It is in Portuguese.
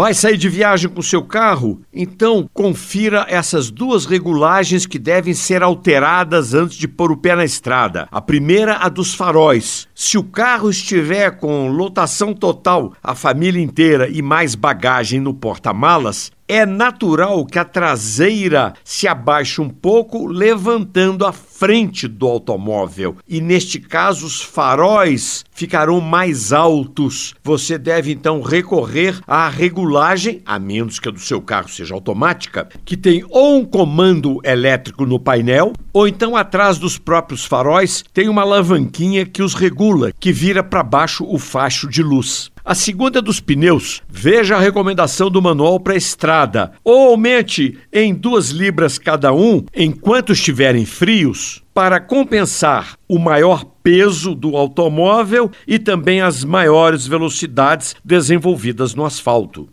Vai sair de viagem com seu carro? Então confira essas duas regulagens que devem ser alteradas antes de pôr o pé na estrada. A primeira, a dos faróis. Se o carro estiver com lotação total, a família inteira e mais bagagem no porta-malas, é natural que a traseira se abaixe um pouco, levantando a frente do automóvel. E neste caso, os faróis ficarão mais altos. Você deve então recorrer à regulagem, a menos que a do seu carro seja automática, que tem ou um comando elétrico no painel, ou então atrás dos próprios faróis tem uma alavanquinha que os regula, que vira para baixo o facho de luz. A segunda dos pneus, veja a recomendação do manual para estrada. Ou aumente em duas libras cada um enquanto estiverem frios, para compensar o maior peso do automóvel e também as maiores velocidades desenvolvidas no asfalto.